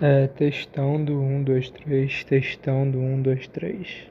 É, textão do um, dois, três, textão do um, dois, três.